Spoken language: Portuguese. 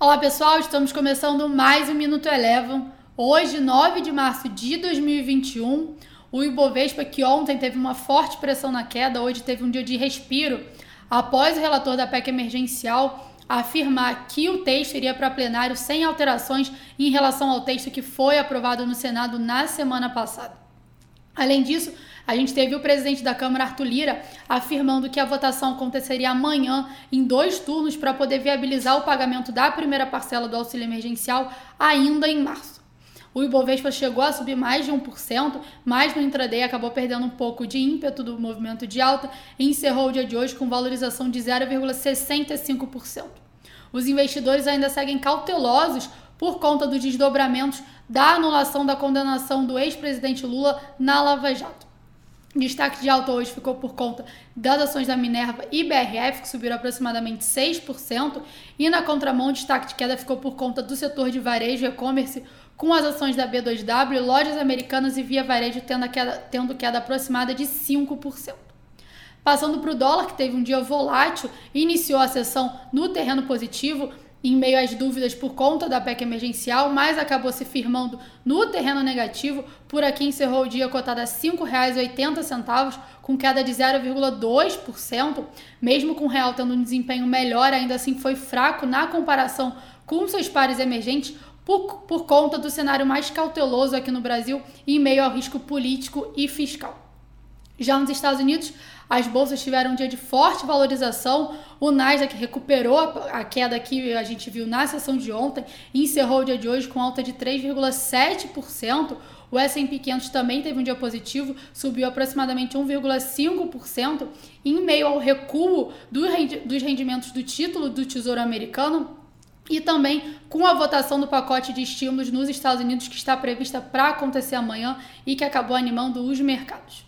Olá pessoal, estamos começando mais um Minuto Elevam. Hoje, 9 de março de 2021, o Ibovespa, que ontem teve uma forte pressão na queda, hoje teve um dia de respiro, após o relator da PEC emergencial afirmar que o texto iria para plenário sem alterações em relação ao texto que foi aprovado no Senado na semana passada. Além disso, a gente teve o presidente da Câmara, Arthur Lira, afirmando que a votação aconteceria amanhã em dois turnos para poder viabilizar o pagamento da primeira parcela do auxílio emergencial ainda em março. O Ibovespa chegou a subir mais de 1%, mas no intraday acabou perdendo um pouco de ímpeto do movimento de alta e encerrou o dia de hoje com valorização de 0,65%. Os investidores ainda seguem cautelosos por conta dos desdobramentos da anulação da condenação do ex-presidente Lula na Lava Jato. Destaque de alta hoje ficou por conta das ações da Minerva e BRF, que subiram aproximadamente 6%, e na contramão, destaque de queda ficou por conta do setor de varejo e e-commerce, com as ações da B2W, lojas americanas e Via Varejo tendo queda, tendo queda aproximada de 5%. Passando para o dólar, que teve um dia volátil, iniciou a sessão no terreno positivo, em meio às dúvidas por conta da PEC emergencial, mas acabou se firmando no terreno negativo. Por aqui encerrou o dia cotado a R$ 5,80, com queda de 0,2%. Mesmo com o real tendo um desempenho melhor, ainda assim foi fraco na comparação com seus pares emergentes. Por, por conta do cenário mais cauteloso aqui no Brasil, em meio ao risco político e fiscal. Já nos Estados Unidos, as bolsas tiveram um dia de forte valorização. O Nasdaq recuperou a queda que a gente viu na sessão de ontem e encerrou o dia de hoje com alta de 3,7%. O S&P 500 também teve um dia positivo, subiu aproximadamente 1,5% em meio ao recuo dos rendimentos do título do Tesouro Americano e também com a votação do pacote de estímulos nos Estados Unidos que está prevista para acontecer amanhã e que acabou animando os mercados.